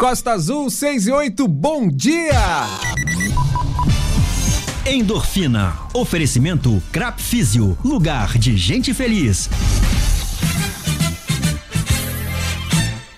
Costa Azul 6 e 8, bom dia! Endorfina. Oferecimento Crap Físio, lugar de gente feliz.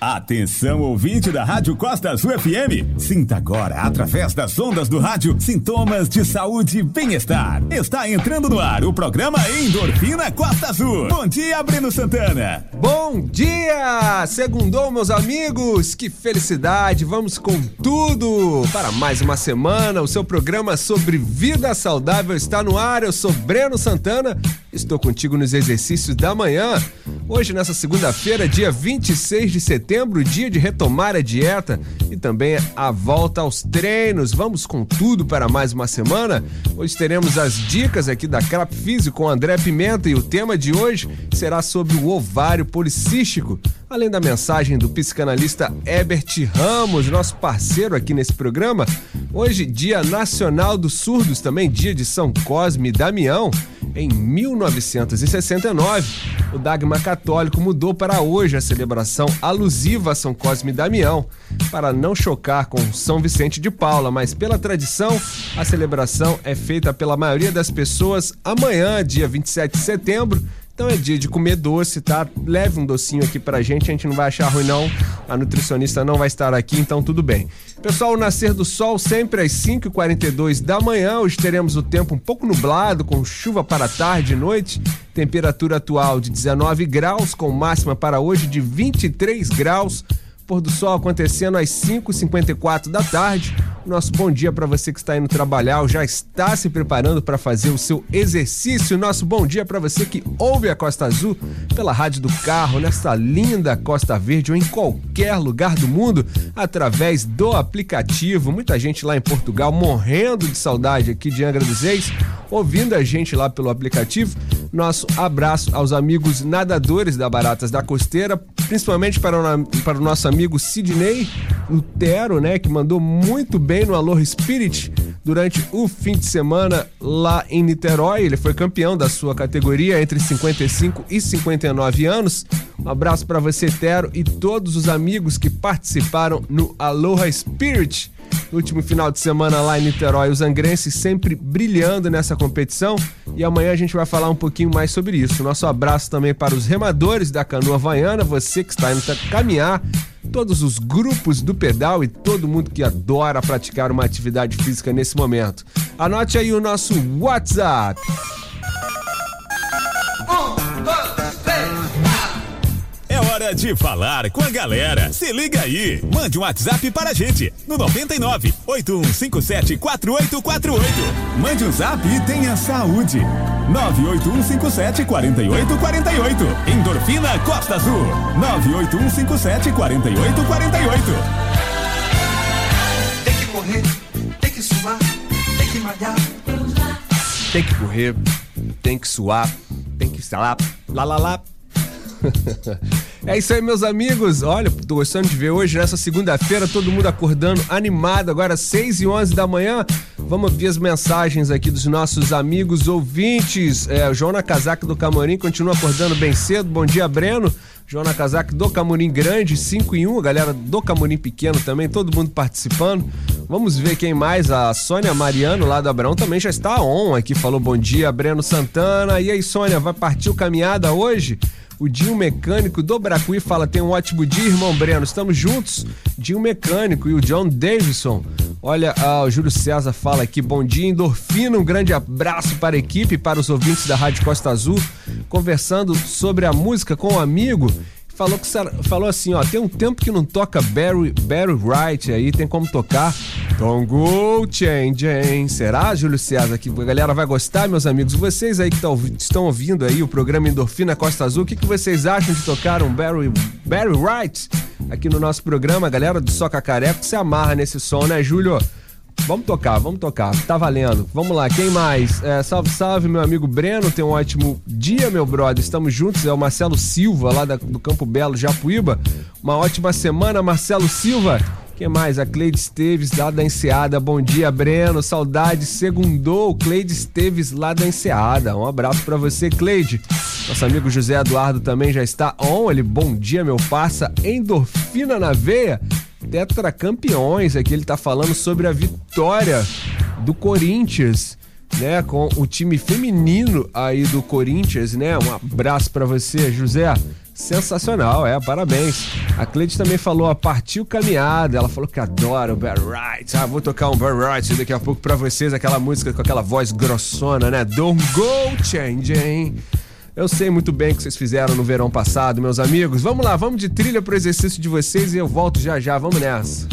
Atenção, ouvinte da Rádio Costa Azul FM. Sinta agora, através das ondas do rádio, sintomas de saúde e bem-estar. Está entrando no ar o programa Endorfina Costa Azul. Bom dia, Breno Santana. Bom dia! Segundou, meus amigos. Que felicidade. Vamos com tudo. Para mais uma semana, o seu programa sobre vida saudável está no ar. Eu sou Breno Santana. Estou contigo nos exercícios da manhã. Hoje, nessa segunda-feira, dia 26 de setembro, dia de retomar a dieta e também a volta aos treinos. Vamos com tudo para mais uma semana. Hoje teremos as dicas aqui da Crap Físico com André Pimenta e o tema de hoje será sobre o ovário policístico. Além da mensagem do psicanalista Herbert Ramos, nosso parceiro aqui nesse programa, hoje, Dia Nacional dos Surdos, também dia de São Cosme e Damião. Em 1969, o Dagma Católico mudou para hoje a celebração alusiva a São Cosme e Damião, para não chocar com São Vicente de Paula, mas pela tradição, a celebração é feita pela maioria das pessoas amanhã, dia 27 de setembro, então é dia de comer doce, tá? Leve um docinho aqui pra gente, a gente não vai achar ruim não. A nutricionista não vai estar aqui, então tudo bem. Pessoal, o nascer do sol sempre às 5h42 da manhã. Hoje teremos o tempo um pouco nublado, com chuva para tarde e noite. Temperatura atual de 19 graus, com máxima para hoje de 23 graus pôr do sol acontecendo às 5h54 da tarde. Nosso bom dia para você que está indo trabalhar ou já está se preparando para fazer o seu exercício. Nosso bom dia para você que ouve a Costa Azul pela rádio do carro, nessa linda Costa Verde ou em qualquer lugar do mundo, através do aplicativo. Muita gente lá em Portugal morrendo de saudade aqui de Angra dos Reis, ouvindo a gente lá pelo aplicativo. Nosso abraço aos amigos nadadores da Baratas da Costeira, principalmente para o, para o nosso amigo Sidney Lutero, né, que mandou muito bem no Aloha Spirit durante o fim de semana lá em Niterói. Ele foi campeão da sua categoria entre 55 e 59 anos. Um abraço para você, Tero, e todos os amigos que participaram no Aloha Spirit no último final de semana lá em Niterói, os angrenses sempre brilhando nessa competição. E amanhã a gente vai falar um pouquinho mais sobre isso. Nosso abraço também para os remadores da canoa havaiana, você que está indo caminhar, todos os grupos do pedal e todo mundo que adora praticar uma atividade física nesse momento. Anote aí o nosso WhatsApp. Hora de falar com a galera. Se liga aí. Mande um WhatsApp para a gente no 99 8157 4848. Mande um zap e tenha saúde. 98157 4848. Endorfina Costa Azul. 98157 4848. Tem que correr, tem que suar, tem que malhar. Tem que correr, tem que suar, tem que lá, lá, lá, lá. é isso aí, meus amigos. Olha, tô gostando de ver hoje, nessa segunda-feira, todo mundo acordando animado, agora 6 e 11 da manhã. Vamos ver as mensagens aqui dos nossos amigos ouvintes. É, o João Casaca do Camorim continua acordando bem cedo. Bom dia, Breno. João Casaca do Camorim Grande, 5 em 1. A galera do Camorim Pequeno também, todo mundo participando. Vamos ver quem mais. A Sônia Mariano, lá do Abrão, também já está on aqui. Falou bom dia, Breno Santana. E aí, Sônia, vai partir o caminhada hoje? O Dinho Mecânico do Bracuí fala: tem um ótimo dia, irmão Breno. Estamos juntos. Dinho Mecânico e o John Davidson. Olha, ah, o Júlio César fala aqui: bom dia, endorfina. Um grande abraço para a equipe, para os ouvintes da Rádio Costa Azul. Conversando sobre a música com um amigo falou que falou assim, ó, tem um tempo que não toca Barry, Barry Wright aí, tem como tocar Don't Go Changing. Será, Júlio César, que a galera vai gostar, meus amigos? Vocês aí que tá, estão ouvindo aí o programa Endorfina Costa Azul, o que, que vocês acham de tocar um Barry, Barry Wright aqui no nosso programa? A galera do Soca Careca se amarra nesse som, né, Júlio? Vamos tocar, vamos tocar. Tá valendo. Vamos lá, quem mais? É, salve, salve, meu amigo Breno. Tem um ótimo dia, meu brother. Estamos juntos. É o Marcelo Silva, lá da, do Campo Belo, Japuíba. Uma ótima semana, Marcelo Silva. Quem mais? A Cleide Esteves, lá da Enseada. Bom dia, Breno. Saudade. Segundou, Cleide Esteves, lá da Enseada. Um abraço para você, Cleide. Nosso amigo José Eduardo também já está on. Ele, bom dia, meu parça. Endorfina na veia. Tetracampeões. Aqui ele tá falando sobre a vitória do Corinthians, né, com o time feminino aí do Corinthians, né? Um abraço para você, José. Sensacional, é, parabéns. A Cleide também falou, a partiu caminhada. Ela falou que adora o Barry Wright. Ah, vou tocar um Barry Wright daqui a pouco pra vocês, aquela música com aquela voz grossona, né? Don't go changing. Eu sei muito bem o que vocês fizeram no verão passado, meus amigos. Vamos lá, vamos de trilha pro exercício de vocês e eu volto já já. Vamos nessa.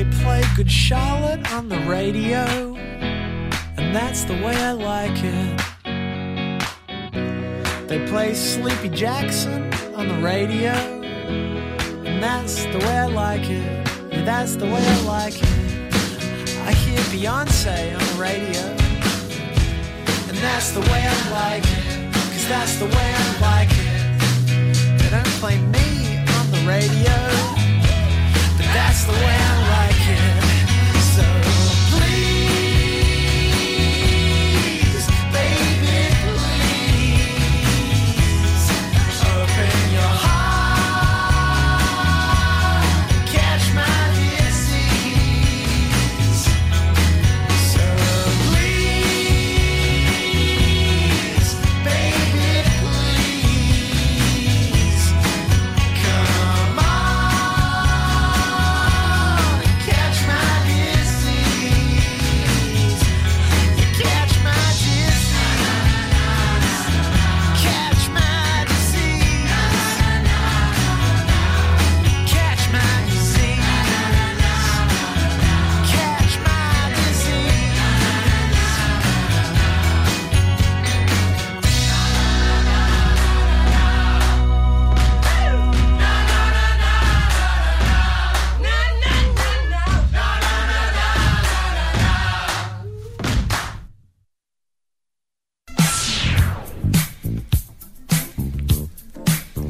They play Good Charlotte on the radio, and that's the way I like it. They play Sleepy Jackson on the radio, and that's the way I like it. Yeah, that's the way I like it. I hear Beyonce on the radio, and that's the way I like it. Cause that's the way I like it. They don't play me on the radio. But that's the way I like it.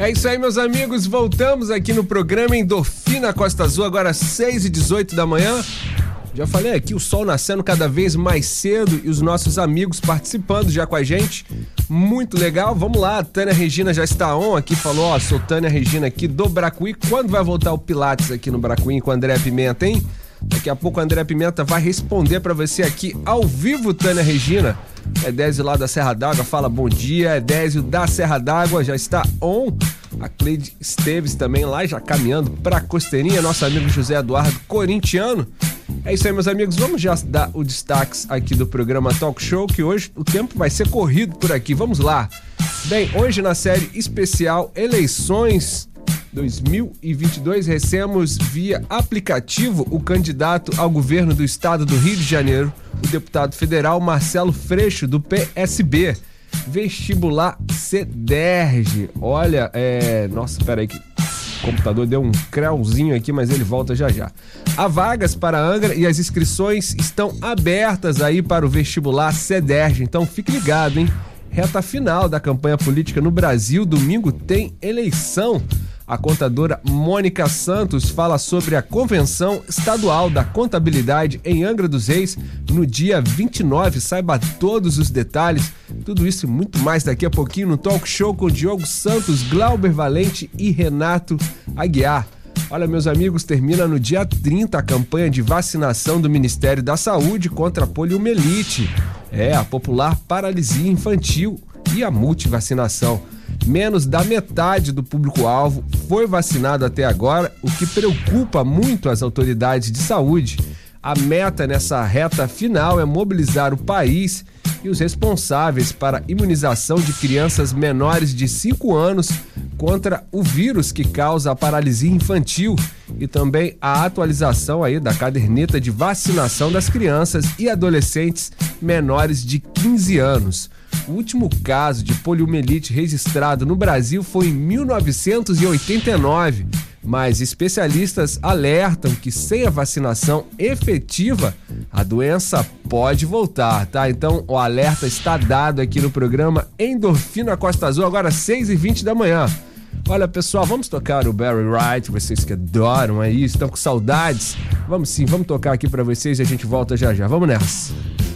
É isso aí, meus amigos. Voltamos aqui no programa Endorfina Costa Azul, agora 6 e 18 da manhã. Já falei aqui, o sol nascendo cada vez mais cedo e os nossos amigos participando já com a gente. Muito legal. Vamos lá, a Tânia Regina já está on aqui, falou, ó, sou Tânia Regina aqui do Bracuí. Quando vai voltar o Pilates aqui no Bracuí com o André Pimenta, hein? Daqui a pouco André Pimenta vai responder para você aqui ao vivo, Tânia Regina. Edésio lá da Serra d'Água fala bom dia. Edésio da Serra d'Água já está on. A Cleide Esteves também lá, já caminhando pra Costeirinha. Nosso amigo José Eduardo Corintiano. É isso aí, meus amigos. Vamos já dar o destaque aqui do programa Talk Show, que hoje o tempo vai ser corrido por aqui. Vamos lá. Bem, hoje na série especial Eleições 2022, recebemos via aplicativo o candidato ao governo do estado do Rio de Janeiro, o deputado federal Marcelo Freixo, do PSB. Vestibular CDERG. Olha, é. Nossa, peraí que o computador deu um creuzinho aqui, mas ele volta já já. Há vagas para Angra e as inscrições estão abertas aí para o vestibular CEDERJ, então fique ligado, hein? Reta final da campanha política no Brasil, domingo tem eleição. A contadora Mônica Santos fala sobre a Convenção Estadual da Contabilidade em Angra dos Reis no dia 29. Saiba todos os detalhes. Tudo isso e muito mais daqui a pouquinho no Talk Show com Diogo Santos, Glauber Valente e Renato Aguiar. Olha, meus amigos, termina no dia 30 a campanha de vacinação do Ministério da Saúde contra a poliomielite. É, a popular paralisia infantil e a multivacinação. Menos da metade do público-alvo foi vacinado até agora, o que preocupa muito as autoridades de saúde. A meta nessa reta final é mobilizar o país e os responsáveis para a imunização de crianças menores de 5 anos contra o vírus que causa a paralisia infantil e também a atualização aí da caderneta de vacinação das crianças e adolescentes menores de 15 anos. O último caso de poliomielite registrado no Brasil foi em 1989, mas especialistas alertam que sem a vacinação efetiva, a doença pode voltar, tá? Então o alerta está dado aqui no programa Endorfina Costa Azul, agora 6h20 da manhã. Olha, pessoal, vamos tocar o Barry Wright, vocês que adoram aí, estão com saudades. Vamos sim, vamos tocar aqui para vocês e a gente volta já já. Vamos nessa.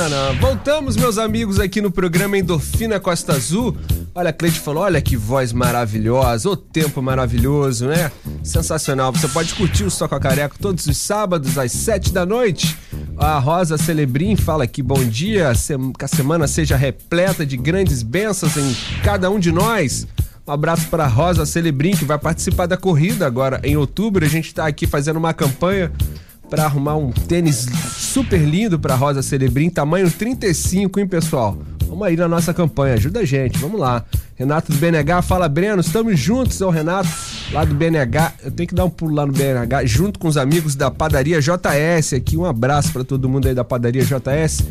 Pam, pananã. Voltamos, meus amigos, aqui no programa Endorfina Costa Azul. Olha, a Cleide falou: olha que voz maravilhosa, o tempo maravilhoso, né? Sensacional. Você pode curtir o Soca Careca todos os sábados às sete da noite. A Rosa Celebrim fala aqui: bom dia, que a semana seja repleta de grandes bênçãos em cada um de nós. Um abraço para Rosa Celebrim, que vai participar da corrida agora em outubro. A gente está aqui fazendo uma campanha para arrumar um tênis super lindo para Rosa Celebrim, tamanho 35, hein, pessoal? Vamos aí na nossa campanha, ajuda a gente, vamos lá. Renato do BNH, fala Breno, estamos juntos, é o Renato lá do BNH. Eu tenho que dar um pulo lá no BNH, junto com os amigos da padaria JS aqui. Um abraço para todo mundo aí da padaria JS.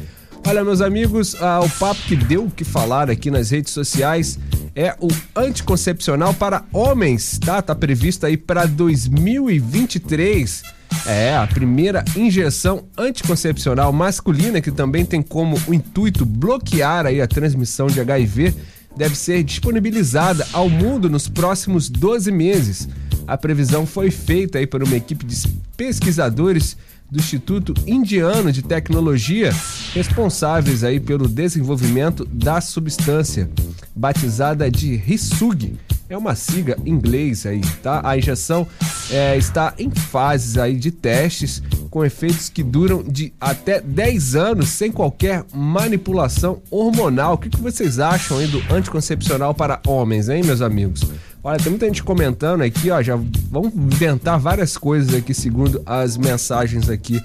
Olha, meus amigos, ah, o papo que deu o que falar aqui nas redes sociais é o anticoncepcional para homens, tá? Tá previsto aí para 2023. É, a primeira injeção anticoncepcional masculina que também tem como o intuito bloquear aí a transmissão de HIV deve ser disponibilizada ao mundo nos próximos 12 meses. A previsão foi feita aí por uma equipe de pesquisadores do Instituto Indiano de Tecnologia, responsáveis aí pelo desenvolvimento da substância, batizada de RISUG. É uma sigla em inglês aí, tá? A injeção é, está em fases aí de testes com efeitos que duram de até 10 anos sem qualquer manipulação hormonal. O que, que vocês acham aí do anticoncepcional para homens, hein, meus amigos? Olha, tem muita gente comentando aqui, ó. Já vamos inventar várias coisas aqui, segundo as mensagens aqui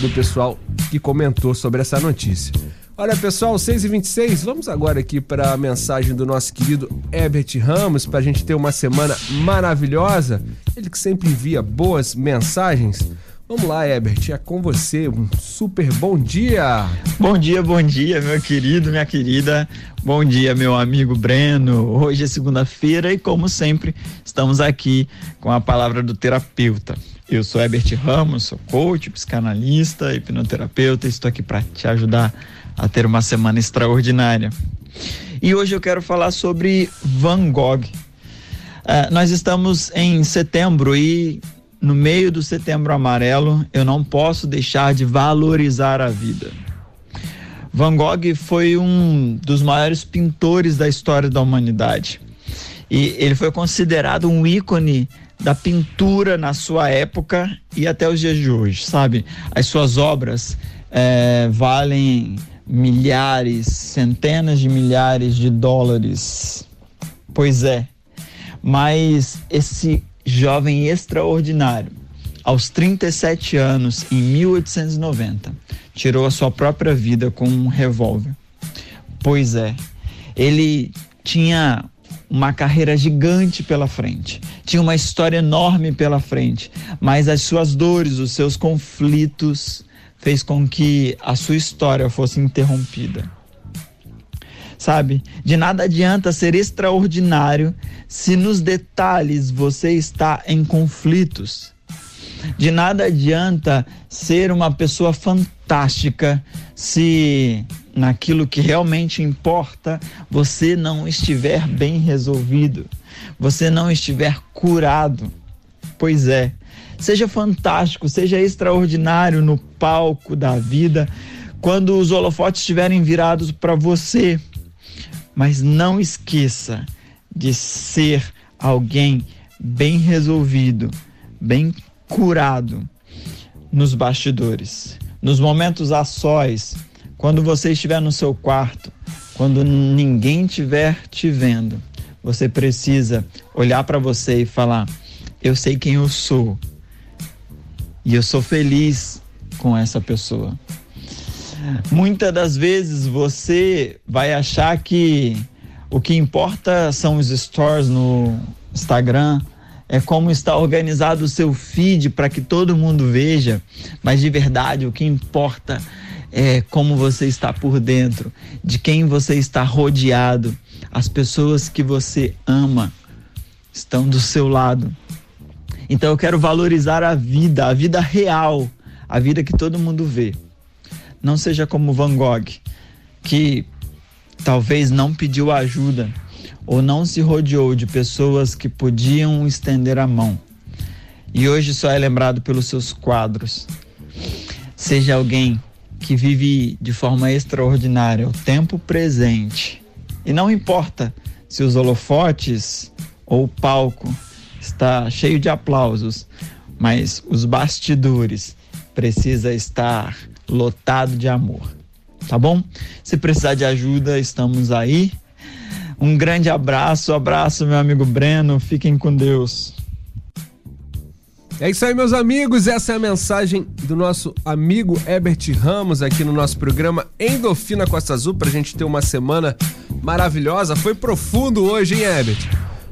do pessoal que comentou sobre essa notícia. Olha, pessoal, 6h26, vamos agora aqui para a mensagem do nosso querido Herbert Ramos, para a gente ter uma semana maravilhosa. Ele que sempre envia boas mensagens. Vamos lá, Herbert, é com você. Um super bom dia. Bom dia, bom dia, meu querido, minha querida. Bom dia, meu amigo Breno. Hoje é segunda-feira e, como sempre, estamos aqui com a palavra do terapeuta. Eu sou Herbert Ramos, sou coach, psicanalista, hipnoterapeuta. Estou aqui para te ajudar a ter uma semana extraordinária. E hoje eu quero falar sobre Van Gogh. Uh, nós estamos em setembro e no meio do setembro amarelo, eu não posso deixar de valorizar a vida. Van Gogh foi um dos maiores pintores da história da humanidade. E ele foi considerado um ícone da pintura na sua época e até os dias de hoje, sabe? As suas obras é, valem milhares, centenas de milhares de dólares. Pois é, mas esse jovem extraordinário, aos 37 anos, em 1890, tirou a sua própria vida com um revólver. Pois é, ele tinha uma carreira gigante pela frente, tinha uma história enorme pela frente, mas as suas dores, os seus conflitos, fez com que a sua história fosse interrompida sabe? De nada adianta ser extraordinário se nos detalhes você está em conflitos. De nada adianta ser uma pessoa fantástica se naquilo que realmente importa você não estiver bem resolvido, você não estiver curado. Pois é, seja fantástico, seja extraordinário no palco da vida, quando os holofotes estiverem virados para você mas não esqueça de ser alguém bem resolvido, bem curado nos bastidores, nos momentos a sós, quando você estiver no seu quarto, quando ninguém estiver te vendo, você precisa olhar para você e falar: Eu sei quem eu sou e eu sou feliz com essa pessoa. Muitas das vezes você vai achar que o que importa são os stories no Instagram, é como está organizado o seu feed para que todo mundo veja, mas de verdade o que importa é como você está por dentro, de quem você está rodeado, as pessoas que você ama estão do seu lado. Então eu quero valorizar a vida, a vida real, a vida que todo mundo vê. Não seja como Van Gogh, que talvez não pediu ajuda ou não se rodeou de pessoas que podiam estender a mão e hoje só é lembrado pelos seus quadros. Seja alguém que vive de forma extraordinária o tempo presente. E não importa se os holofotes ou o palco está cheio de aplausos, mas os bastidores precisa estar lotado de amor. Tá bom? Se precisar de ajuda, estamos aí. Um grande abraço, abraço meu amigo Breno, fiquem com Deus. É isso aí, meus amigos. Essa é a mensagem do nosso amigo Herbert Ramos aqui no nosso programa Endorfina Costa Azul pra gente ter uma semana maravilhosa. Foi profundo hoje, hein, Herbert?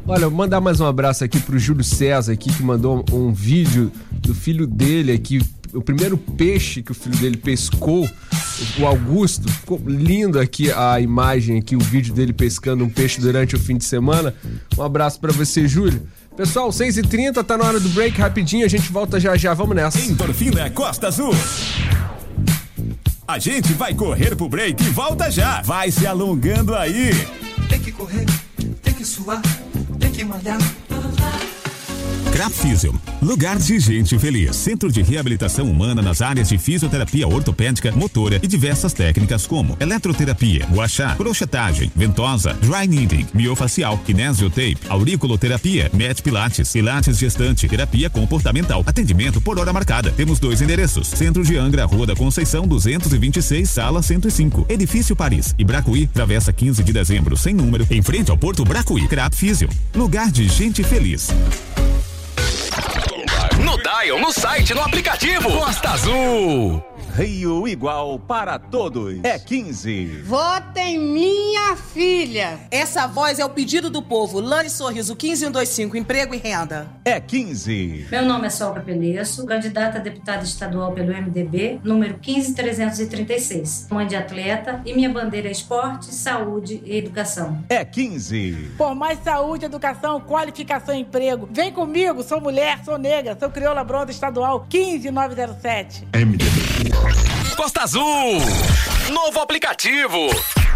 Olha, vou mandar mais um abraço aqui pro Júlio César aqui que mandou um vídeo do filho dele aqui, o primeiro peixe que o filho dele pescou, o Augusto. Ficou lindo aqui a imagem aqui, o vídeo dele pescando um peixe durante o fim de semana. Um abraço para você, Júlio. Pessoal, 6h30, tá na hora do break, rapidinho, a gente volta já já, vamos nessa. Endorfina Costa Azul. A gente vai correr pro break e volta já. Vai se alongando aí. Tem que correr, tem que suar, tem que malhar. Physio, lugar de gente feliz. Centro de reabilitação humana nas áreas de fisioterapia ortopédica, motora e diversas técnicas como eletroterapia, guachá, crochetagem, ventosa, dry knitting, miofacial, kinesiotape, auriculoterapia, met pilates, pilates gestante, terapia comportamental. Atendimento por hora marcada. Temos dois endereços. Centro de Angra, Rua da Conceição, 226, sala 105. Edifício Paris e Bracuí, Travessa 15 de dezembro, sem número, em frente ao Porto Bracuí. Crap Physio, lugar de gente feliz. No Dial, no site, no aplicativo. Costa Azul. Rio igual para todos. É 15. Vota em minha filha. Essa voz é o pedido do povo. Lani Sorriso, 15125, emprego e renda. É 15. Meu nome é Solga Penesso, candidata a deputada estadual pelo MDB, número 15336. Mãe de atleta e minha bandeira é esporte, saúde e educação. É 15. Por mais saúde, educação, qualificação e emprego. Vem comigo, sou mulher, sou negra, sou crioula bronze estadual 15907. MDB. Costa Azul. Novo aplicativo.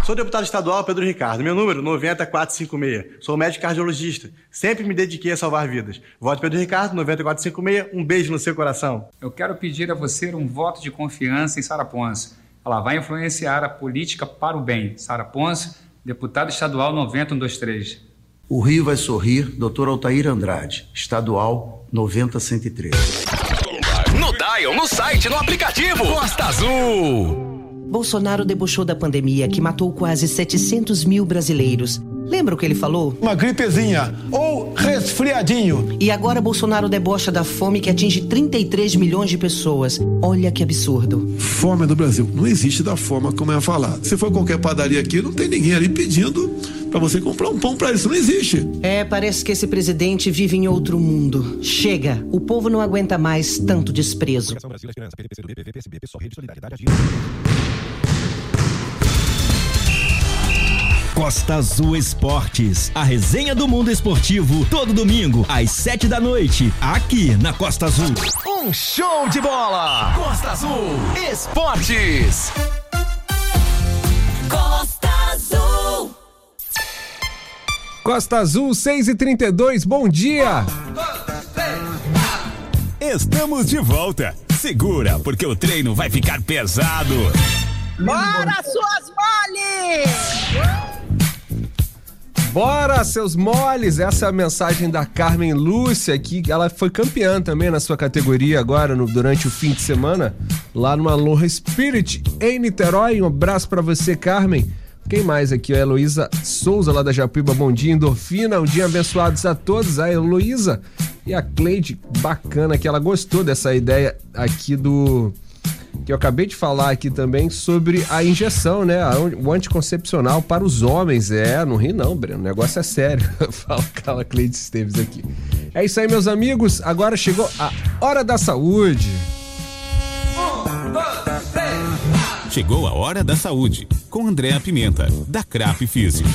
Sou deputado estadual Pedro Ricardo. Meu número 90456. Sou médico cardiologista. Sempre me dediquei a salvar vidas. Voto Pedro Ricardo 90456. Um beijo no seu coração. Eu quero pedir a você um voto de confiança em Sara Ponce. Ela vai influenciar a política para o bem. Sara Ponce, deputada estadual 90123. O Rio vai sorrir, Dr. Altair Andrade, estadual 90103. Dial, no site, no aplicativo. Costa Azul. Bolsonaro debochou da pandemia que matou quase 700 mil brasileiros. Lembra o que ele falou? Uma gripezinha ou resfriadinho. E agora Bolsonaro debocha da fome que atinge 33 milhões de pessoas. Olha que absurdo. Fome no Brasil não existe da forma como é falado. Se for qualquer padaria aqui, não tem ninguém ali pedindo para você comprar um pão para isso. Não existe. É, parece que esse presidente vive em outro mundo. Chega, o povo não aguenta mais tanto desprezo. Costa Azul Esportes, a resenha do mundo esportivo, todo domingo, às sete da noite, aqui na Costa Azul. Um show de bola. Costa Azul Esportes. Costa Azul. Costa Azul 6 e 32 bom dia! Estamos de volta. Segura, porque o treino vai ficar pesado. Bora, suas moles! Bora, seus moles! Essa é a mensagem da Carmen Lúcia aqui. Ela foi campeã também na sua categoria agora, no, durante o fim de semana, lá no Aloha Spirit, em Niterói. Um abraço para você, Carmen. Quem mais aqui? A Heloísa Souza, lá da Japiba. Bom dia, endorfina. Um dia abençoados a todos. A Heloísa e a Cleide, bacana, que ela gostou dessa ideia aqui do que eu acabei de falar aqui também sobre a injeção, né? O anticoncepcional para os homens. É, não ri não, Breno. O negócio é sério. Fala aquela Cleide Esteves aqui. É isso aí, meus amigos. Agora chegou a hora da saúde. Chegou a hora da saúde, com Andréa Pimenta, da Crap Físio.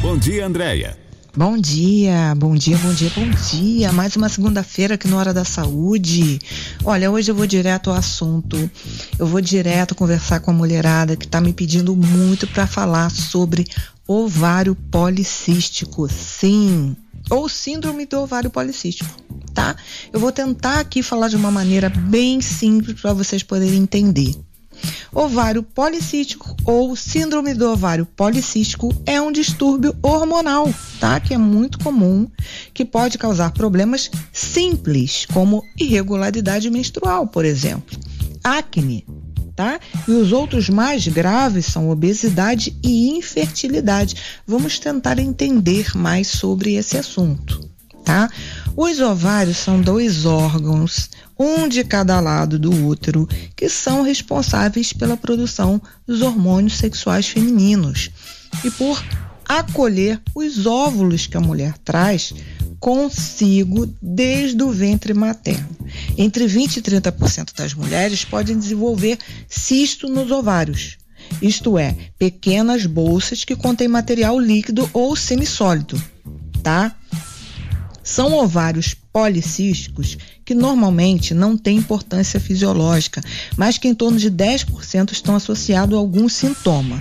Bom dia, Andréia. Bom dia, bom dia, bom dia, bom dia. Mais uma segunda-feira aqui no Hora da Saúde. Olha, hoje eu vou direto ao assunto. Eu vou direto conversar com a mulherada que tá me pedindo muito para falar sobre ovário policístico. Sim, ou síndrome do ovário policístico, tá? Eu vou tentar aqui falar de uma maneira bem simples para vocês poderem entender. Ovário policístico ou síndrome do ovário policístico é um distúrbio hormonal, tá? Que é muito comum, que pode causar problemas simples, como irregularidade menstrual, por exemplo, acne, tá? E os outros mais graves são obesidade e infertilidade. Vamos tentar entender mais sobre esse assunto, tá? Os ovários são dois órgãos, um de cada lado do útero, que são responsáveis pela produção dos hormônios sexuais femininos e por acolher os óvulos que a mulher traz consigo desde o ventre materno. Entre 20 e 30% das mulheres podem desenvolver cisto nos ovários, isto é, pequenas bolsas que contêm material líquido ou semissólido, tá? São ovários policísticos que normalmente não têm importância fisiológica, mas que em torno de 10% estão associados a algum sintoma,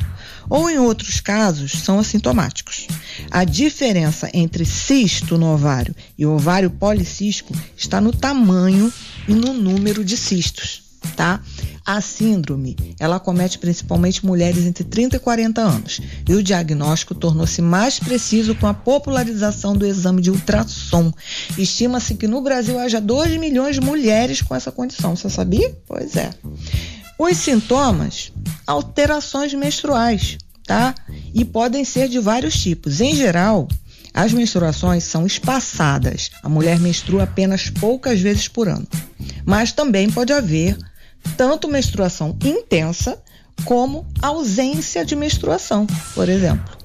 ou em outros casos são assintomáticos. A diferença entre cisto no ovário e ovário policístico está no tamanho e no número de cistos, tá? A síndrome, ela acomete principalmente mulheres entre 30 e 40 anos, e o diagnóstico tornou-se mais preciso com a popularização do exame de ultrassom. Estima-se que no Brasil haja 2 milhões de mulheres com essa condição. Você sabia? Pois é. Os sintomas, alterações menstruais, tá? E podem ser de vários tipos. Em geral, as menstruações são espaçadas. A mulher menstrua apenas poucas vezes por ano. Mas também pode haver tanto menstruação intensa como ausência de menstruação, por exemplo,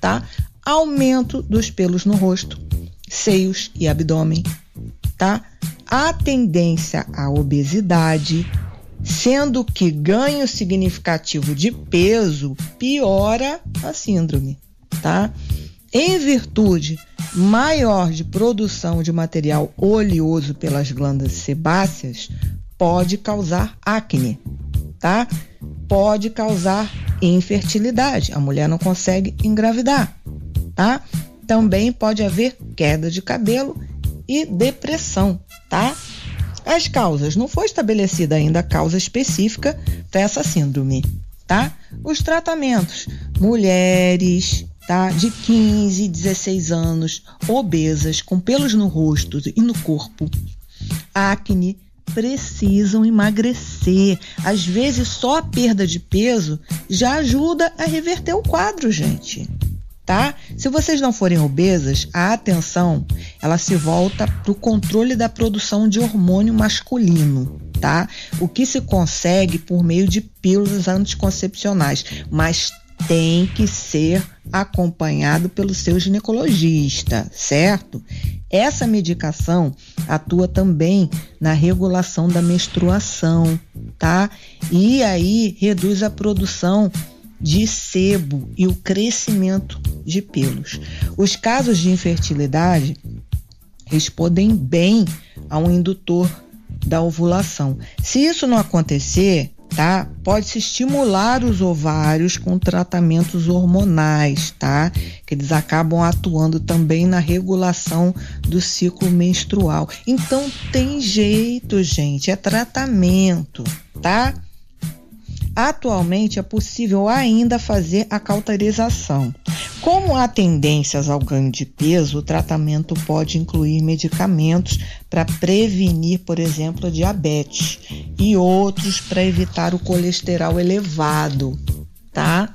tá? Aumento dos pelos no rosto, seios e abdômen, tá? A tendência à obesidade, sendo que ganho significativo de peso piora a síndrome, tá? Em virtude maior de produção de material oleoso pelas glândulas sebáceas, pode causar acne, tá? Pode causar infertilidade. A mulher não consegue engravidar, tá? Também pode haver queda de cabelo e depressão, tá? As causas, não foi estabelecida ainda a causa específica para essa síndrome, tá? Os tratamentos, mulheres, tá? De 15, 16 anos, obesas, com pelos no rosto e no corpo, acne, precisam emagrecer. Às vezes, só a perda de peso já ajuda a reverter o quadro, gente. Tá? Se vocês não forem obesas, a atenção ela se volta para o controle da produção de hormônio masculino, tá? O que se consegue por meio de pílulas anticoncepcionais, mas tem que ser acompanhado pelo seu ginecologista, certo? Essa medicação atua também na regulação da menstruação, tá? E aí reduz a produção de sebo e o crescimento de pelos. Os casos de infertilidade respondem bem a um indutor da ovulação. Se isso não acontecer, tá? Pode-se estimular os ovários com tratamentos hormonais, tá? Que eles acabam atuando também na regulação do ciclo menstrual. Então tem jeito, gente, é tratamento, tá? Atualmente é possível ainda fazer a cauterização. Como há tendências ao ganho de peso, o tratamento pode incluir medicamentos para prevenir, por exemplo, diabetes e outros para evitar o colesterol elevado, tá?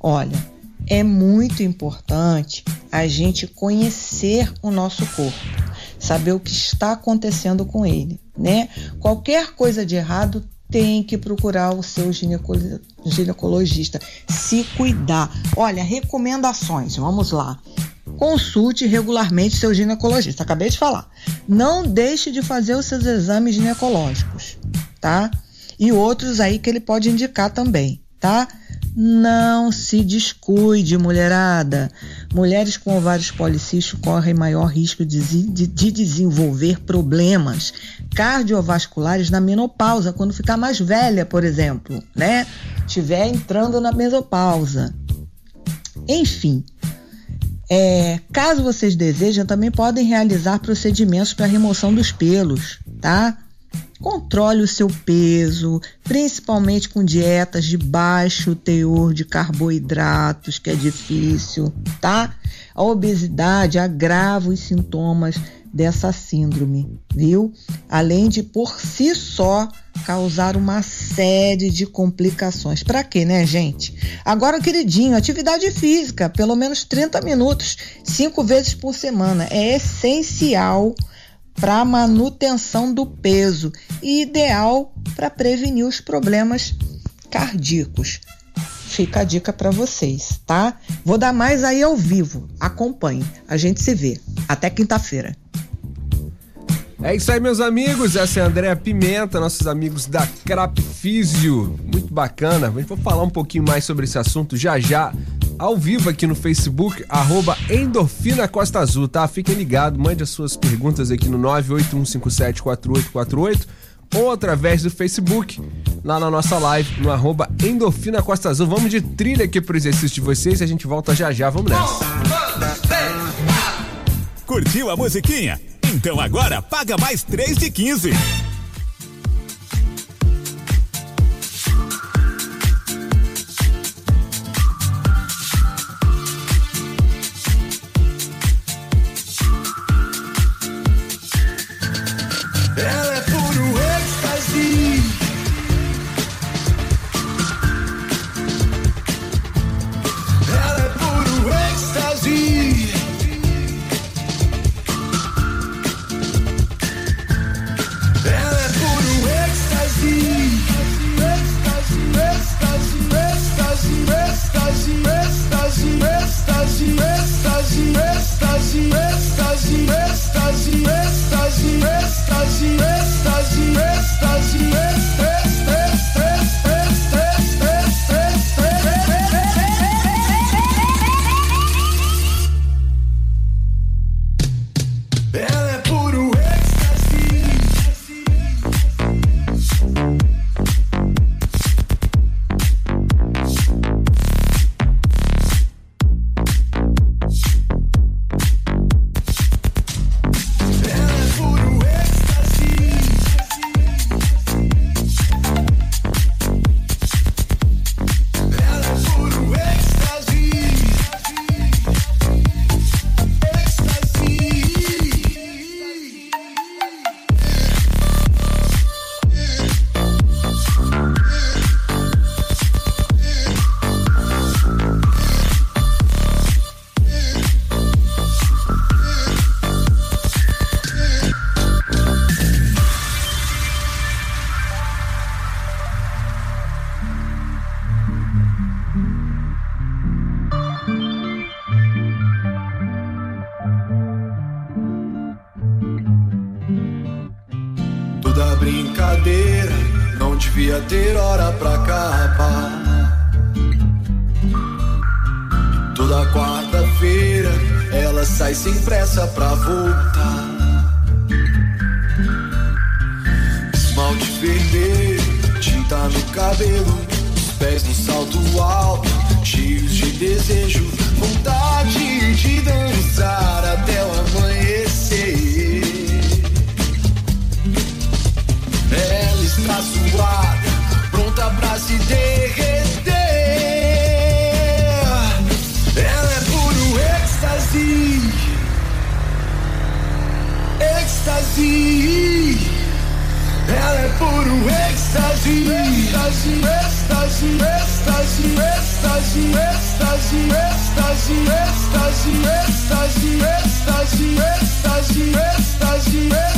Olha, é muito importante a gente conhecer o nosso corpo, saber o que está acontecendo com ele, né? Qualquer coisa de errado tem que procurar o seu ginecologista, se cuidar. Olha, recomendações, vamos lá. Consulte regularmente seu ginecologista. Acabei de falar. Não deixe de fazer os seus exames ginecológicos, tá? E outros aí que ele pode indicar também, tá? Não se descuide, mulherada. Mulheres com ovários policísticos correm maior risco de, de, desenvolver problemas cardiovasculares na menopausa, quando ficar mais velha, por exemplo, né? Estiver entrando na menopausa. Enfim, é, caso vocês desejem, também podem realizar procedimentos para remoção dos pelos, tá? Controle o seu peso, principalmente com dietas de baixo teor de carboidratos, que é difícil, tá? A obesidade agrava os sintomas dessa síndrome, viu? Além de por si só causar uma série de complicações. Para quê, né, gente? Agora, queridinho, atividade física, pelo menos 30 minutos, cinco vezes por semana, é essencial para manutenção do peso e ideal para prevenir os problemas cardíacos. Fica a dica para vocês, tá? Vou dar mais aí ao vivo. Acompanhe. A gente se vê. Até quinta-feira. É isso aí, meus amigos. Essa é a Andréa Pimenta, nossos amigos da Crap Físio. Muito bacana. Vai falar um pouquinho mais sobre esse assunto já já, ao vivo aqui no Facebook, arroba Endorfina Costa Azul, tá? Fiquem ligados, mande as suas perguntas aqui no 981574848 ou através do Facebook, lá na nossa live, no arroba Costa Azul. Vamos de trilha aqui pro exercício de vocês e a gente volta já já. Vamos nessa. Curtiu a musiquinha? Então agora paga mais 3 de 15. Sai sem pressa pra voltar. Esmalte vermelho, tinta no cabelo, pés no salto alto, cheios de desejo, vontade de dançar Êxtase. Ela é puro êxtase. Êxtase, êxtase, êxtase, êxtase, êxtase, êxtase, êxtase, êxtase, êxtase, êxtase, êxtase, êxtase,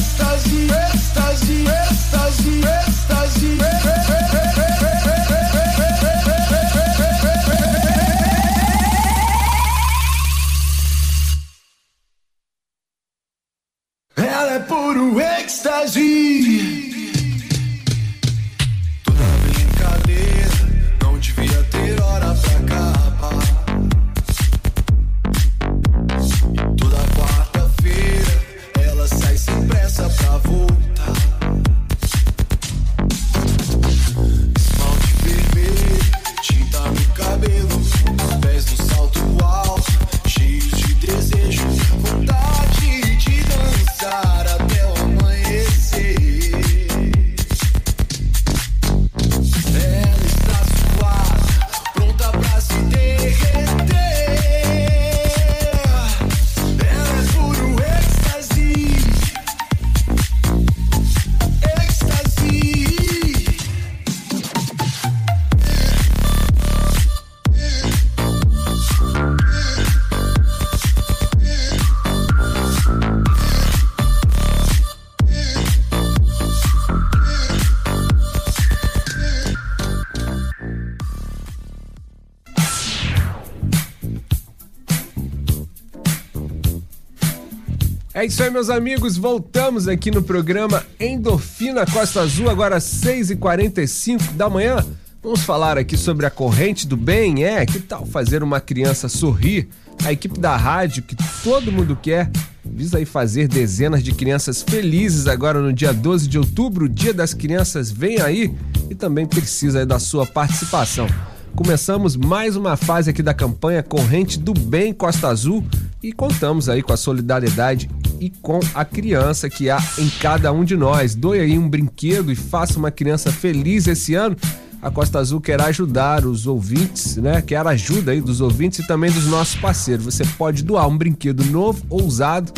É isso aí, meus amigos. Voltamos aqui no programa Endorfina Costa Azul, agora às 6h45 da manhã. Vamos falar aqui sobre a corrente do bem. É, que tal fazer uma criança sorrir? A equipe da rádio, que todo mundo quer, visa aí fazer dezenas de crianças felizes agora no dia 12 de outubro. O Dia das Crianças vem aí e também precisa da sua participação. Começamos mais uma fase aqui da campanha Corrente do Bem Costa Azul e contamos aí com a solidariedade e com a criança que há em cada um de nós. Doe aí um brinquedo e faça uma criança feliz esse ano. A Costa Azul quer ajudar os ouvintes, né? Quer ajuda aí dos ouvintes e também dos nossos parceiros. Você pode doar um brinquedo novo ou usado,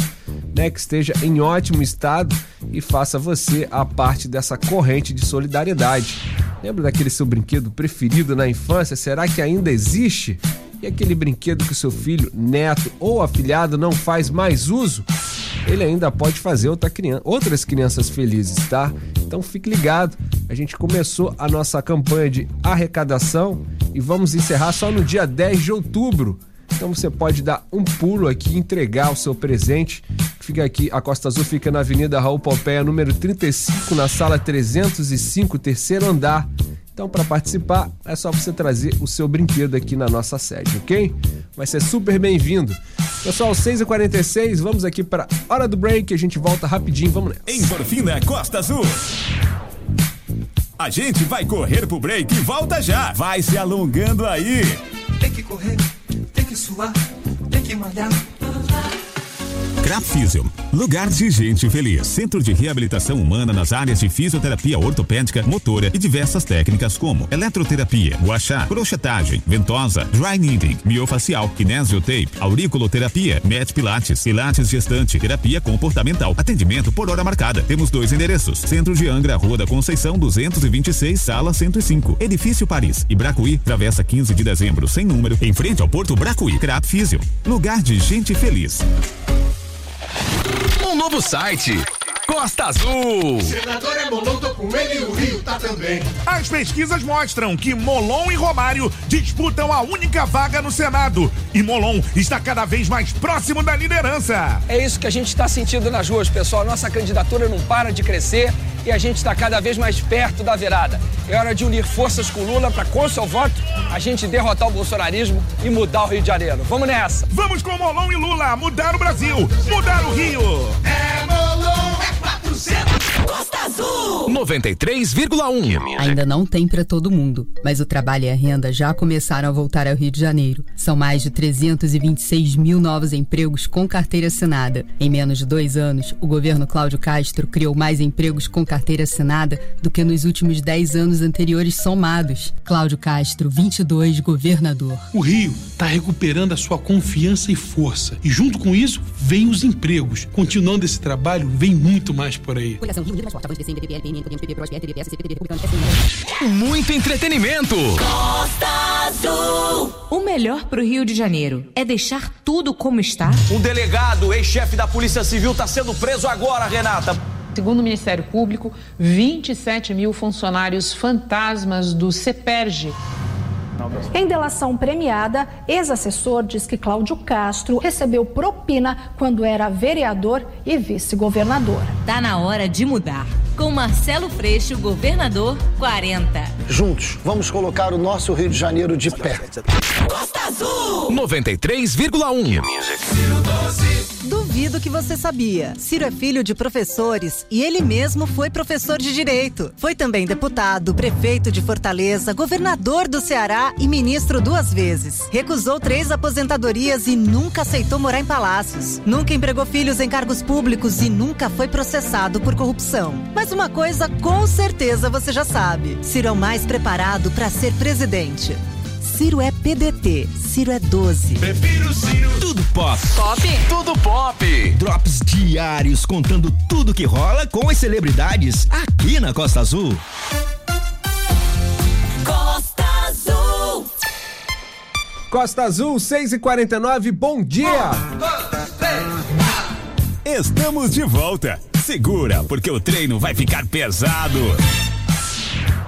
né, que esteja em ótimo estado e faça você a parte dessa corrente de solidariedade. Lembra daquele seu brinquedo preferido na infância? Será que ainda existe? E aquele brinquedo que o seu filho, neto ou afilhado não faz mais uso? Ele ainda pode fazer outra criança, outras crianças felizes, tá? Então fique ligado. A gente começou a nossa campanha de arrecadação e vamos encerrar só no dia 10 de outubro. Então você pode dar um pulo aqui e entregar o seu presente. Fica aqui, a Costa Azul fica na Avenida Raul Pompeia, número 35, na sala 305, terceiro andar. Então, para participar, é só você trazer o seu brinquedo aqui na nossa sede, ok? Vai ser super bem-vindo. Pessoal, 6h46, vamos aqui para hora do break. A gente volta rapidinho, vamos nessa. Endorfina Costa Azul. A gente vai correr pro break e volta já. Vai se alongando aí. Tem que correr, tem que suar, tem Crapfisium, lugar de gente feliz. Centro de reabilitação humana nas áreas de fisioterapia ortopédica, motora e diversas técnicas como eletroterapia, guachá, crochetagem, ventosa, dry knitting, miofacial, kinesiotape, auriculoterapia, met pilates, pilates gestante, terapia comportamental, atendimento por hora marcada. Temos dois endereços: Centro de Angra, Rua da Conceição, 226, sala 105, Edifício Paris e Bracuí, Travessa 15 de dezembro, sem número, em frente ao Porto Bracuí. Crapfisium, lugar de gente feliz. Um novo site. Costa Azul. Senador é Molon, tô com ele e o Rio tá também. As pesquisas mostram que Molon e Romário disputam a única vaga no Senado. E Molon está cada vez mais próximo da liderança. É isso que a gente está sentindo nas ruas, pessoal. Nossa candidatura não para de crescer e a gente está cada vez mais perto da virada. É hora de unir forças com Lula para, com seu voto, a gente derrotar o bolsonarismo e mudar o Rio de Janeiro. Vamos nessa! Vamos com Molon e Lula mudar o Brasil, mudar o Rio. É Azul. 93,1. Ainda não tem para todo mundo, mas o trabalho e a renda já começaram a voltar ao Rio de Janeiro. São mais de 326 mil novos empregos com carteira assinada. Em menos de dois anos, o governo Cláudio Castro criou mais empregos com carteira assinada do que nos últimos 10 anos anteriores somados. Cláudio Castro, 22, governador. O Rio está recuperando a sua confiança e força. E junto com isso, vem os empregos. Continuando esse trabalho, vem muito mais por aí. Muito entretenimento. Costa Azul. O melhor pro Rio de Janeiro é deixar tudo como está. Um delegado, ex-chefe da Polícia Civil, está sendo preso agora, Renata. Segundo o Ministério Público, 27 mil funcionários fantasmas do CEPERG em delação premiada, ex-assessor diz que Cláudio Castro recebeu propina quando era vereador e vice-governador. Tá na hora de mudar. Com Marcelo Freixo, governador 40. Juntos, vamos colocar o nosso Rio de Janeiro de pé. Costa Azul. 93,1. Duvido que você sabia. Ciro é filho de professores e ele mesmo foi professor de direito. Foi também deputado, prefeito de Fortaleza, governador do Ceará e ministro duas vezes. Recusou três aposentadorias e nunca aceitou morar em palácios. Nunca empregou filhos em cargos públicos e nunca foi processado por corrupção. Mas uma coisa com certeza você já sabe: Ciro é o mais preparado para ser presidente. Ciro é PDT. Ciro é 12. Prefiro Ciro. Tudo pop. Pop? Tudo pop. Drops diários contando tudo que rola com as celebridades aqui na Costa Azul. Costa Azul. Costa Azul, 6h49, bom dia! Estamos de volta. Segura, porque o treino vai ficar pesado.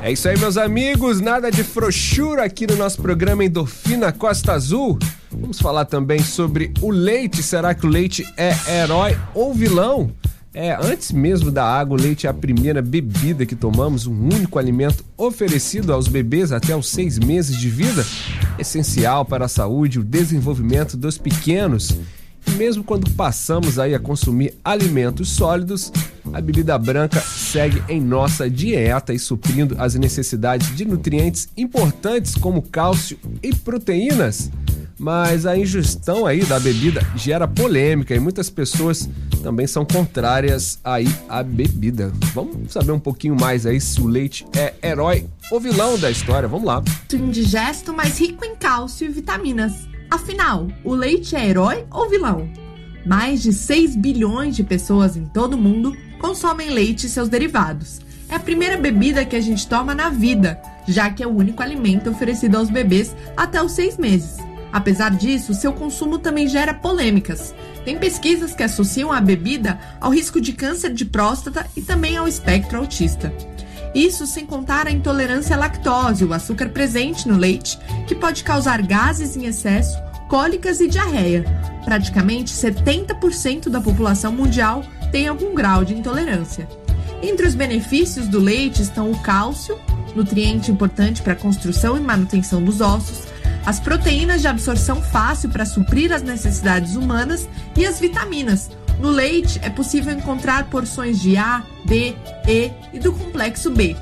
É isso aí, meus amigos. Nada de frouxura aqui no nosso programa Endorfina Costa Azul. Vamos falar também sobre o leite. Será que o leite é herói ou vilão? É, antes mesmo da água, o leite é a primeira bebida que tomamos, um único alimento oferecido aos bebês até os seis meses de vida, essencial para a saúde e o desenvolvimento dos pequenos. E mesmo quando passamos aí a consumir alimentos sólidos, a bebida branca segue em nossa dieta e suprindo as necessidades de nutrientes importantes como cálcio e proteínas. Mas a ingestão aí da bebida gera polêmica e muitas pessoas também são contrárias aí à bebida. Vamos saber um pouquinho mais aí se o leite é herói ou vilão da história. Vamos lá. Indigesto, mas rico em cálcio e vitaminas. Afinal, o leite é herói ou vilão? Mais de 6 bilhões de pessoas em todo o mundo consomem leite e seus derivados. É a primeira bebida que a gente toma na vida, já que é o único alimento oferecido aos bebês até os seis meses. Apesar disso, seu consumo também gera polêmicas. Tem pesquisas que associam a bebida ao risco de câncer de próstata e também ao espectro autista. Isso sem contar a intolerância à lactose, o açúcar presente no leite, que pode causar gases em excesso, cólicas e diarreia. Praticamente 70% da população mundial tem algum grau de intolerância. Entre os benefícios do leite estão o cálcio, nutriente importante para a construção e manutenção dos ossos, as proteínas de absorção fácil para suprir as necessidades humanas e as vitaminas. No leite é possível encontrar porções de A, D, E e do complexo B.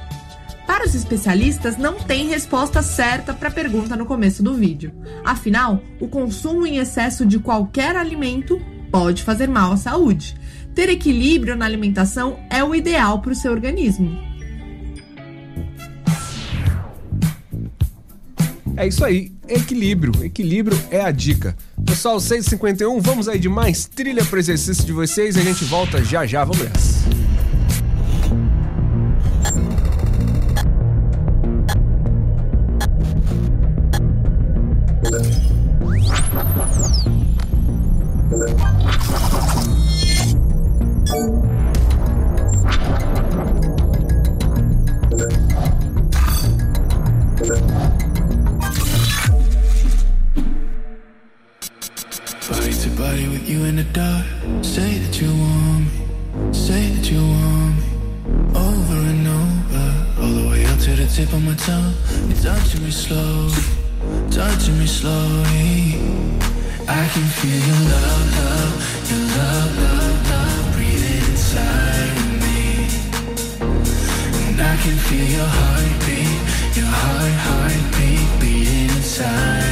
Para os especialistas, não tem resposta certa para a pergunta no começo do vídeo. Afinal, o consumo em excesso de qualquer alimento pode fazer mal à saúde. Ter equilíbrio na alimentação é o ideal para o seu organismo. É isso aí, equilíbrio. Equilíbrio é a dica. Pessoal, 6h51, vamos aí de mais trilha para exercício de vocês e a gente volta já já. Vamos nessa. Body with you in the dark. Say that you want me. Say that you want me. Over and over. All the way up to the tip of my tongue. You're touching me slowly. Touching me slowly. I can feel your love, love. Your love, love, love. Breathing inside of me. And I can feel your heartbeat. Your heart, heartbeat. Beating inside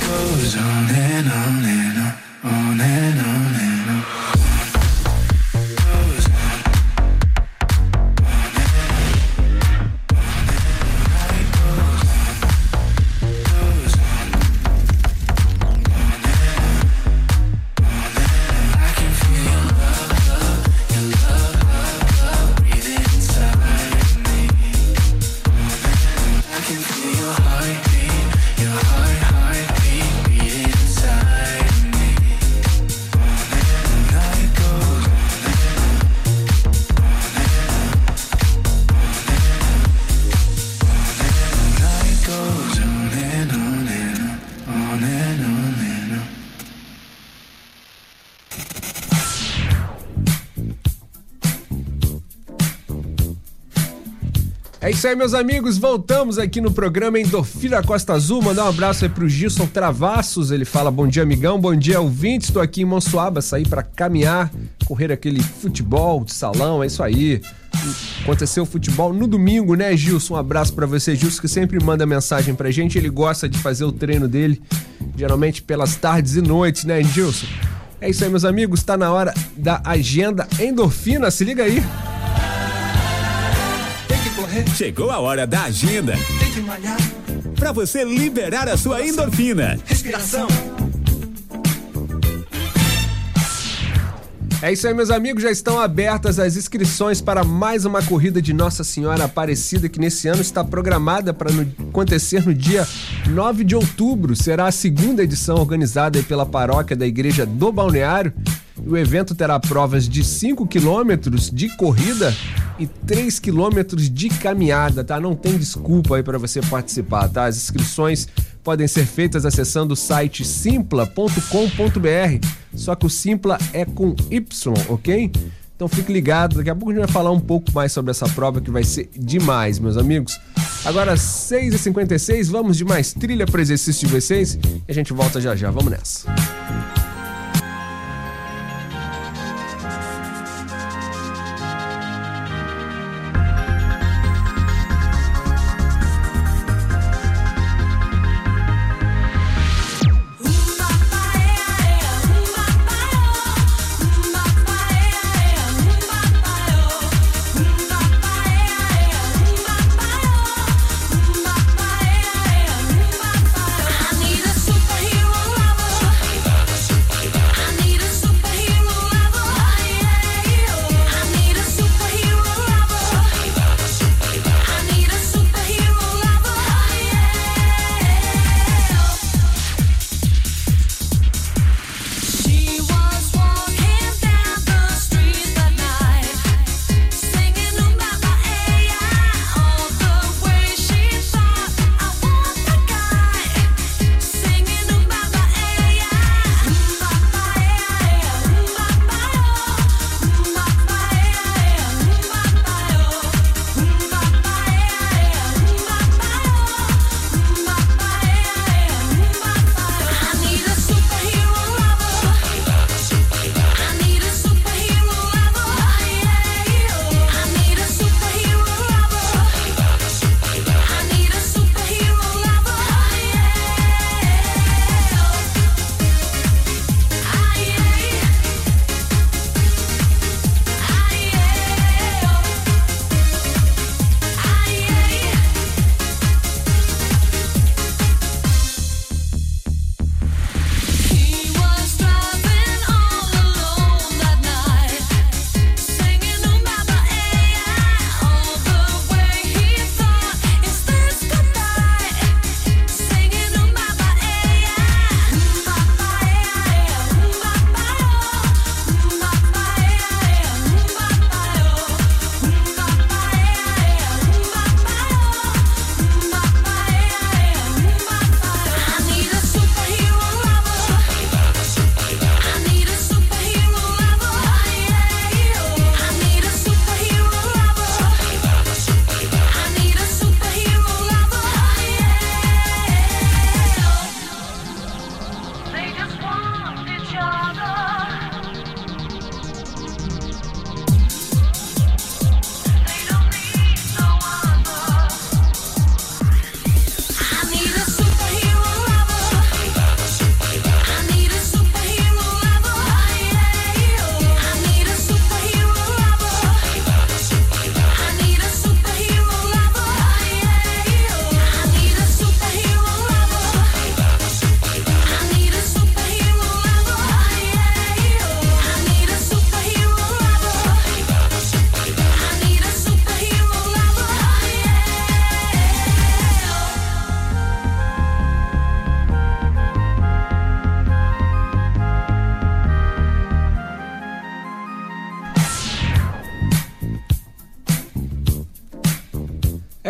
goes on and on and on, isso aí, meus amigos. Voltamos aqui no programa Endorfina Costa Azul. Mandar um abraço aí pro Gilson Travassos. Ele fala: Bom dia, amigão. Bom dia, ouvintes. Estou aqui em Monsuaba, saí para caminhar, correr aquele futebol de salão. É isso aí. Aconteceu futebol no domingo, né, Gilson? Um abraço para você, Gilson, que sempre manda mensagem pra gente. Ele gosta de fazer o treino dele, geralmente pelas tardes e noites, né, Gilson? É isso aí, meus amigos. Tá na hora da agenda endorfina. Se liga aí. Chegou a hora da agenda. Tem que malhar. Pra você liberar a sua endorfina. Respiração. É isso aí, meus amigos. Já estão abertas as inscrições para mais uma corrida de Nossa Senhora Aparecida, que nesse ano está programada para no- acontecer no dia 9 de outubro. Será a segunda edição organizada aí pela paróquia da Igreja do Balneário. O evento terá provas de 5 quilômetros de corrida e 3 quilômetros de caminhada, tá? Não tem desculpa aí para você participar, tá? As inscrições podem ser feitas acessando o site simpla.com.br. Só que o Simpla é com Y, ok? Então fique ligado, daqui a pouco a gente vai falar um pouco mais sobre essa prova que vai ser demais, meus amigos. Agora, 6h56, vamos de mais trilha para exercício de vocês e a gente volta já já. Vamos nessa.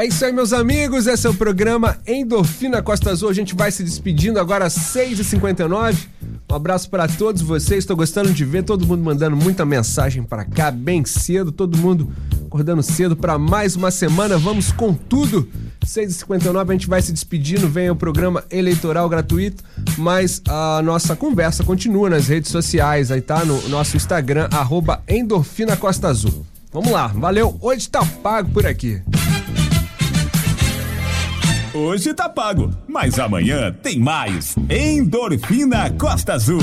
É isso aí, meus amigos. Esse é o programa Endorfina Costa Azul. A gente vai se despedindo agora às 6h59. Um abraço para todos vocês. Estou gostando de ver todo mundo mandando muita mensagem para cá bem cedo. Todo mundo acordando cedo para mais uma semana. Vamos com tudo. 6h59 a gente vai se despedindo. Vem o programa eleitoral gratuito, mas a nossa conversa continua nas redes sociais. Aí tá no nosso Instagram, arroba Endorfina Costa Azul. Vamos lá, valeu. Hoje tá pago por aqui. Hoje tá pago, mas amanhã tem mais. Endorfina Costa Azul.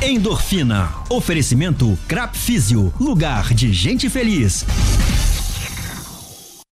Endorfina. Oferecimento Crap Físio. Lugar de gente feliz.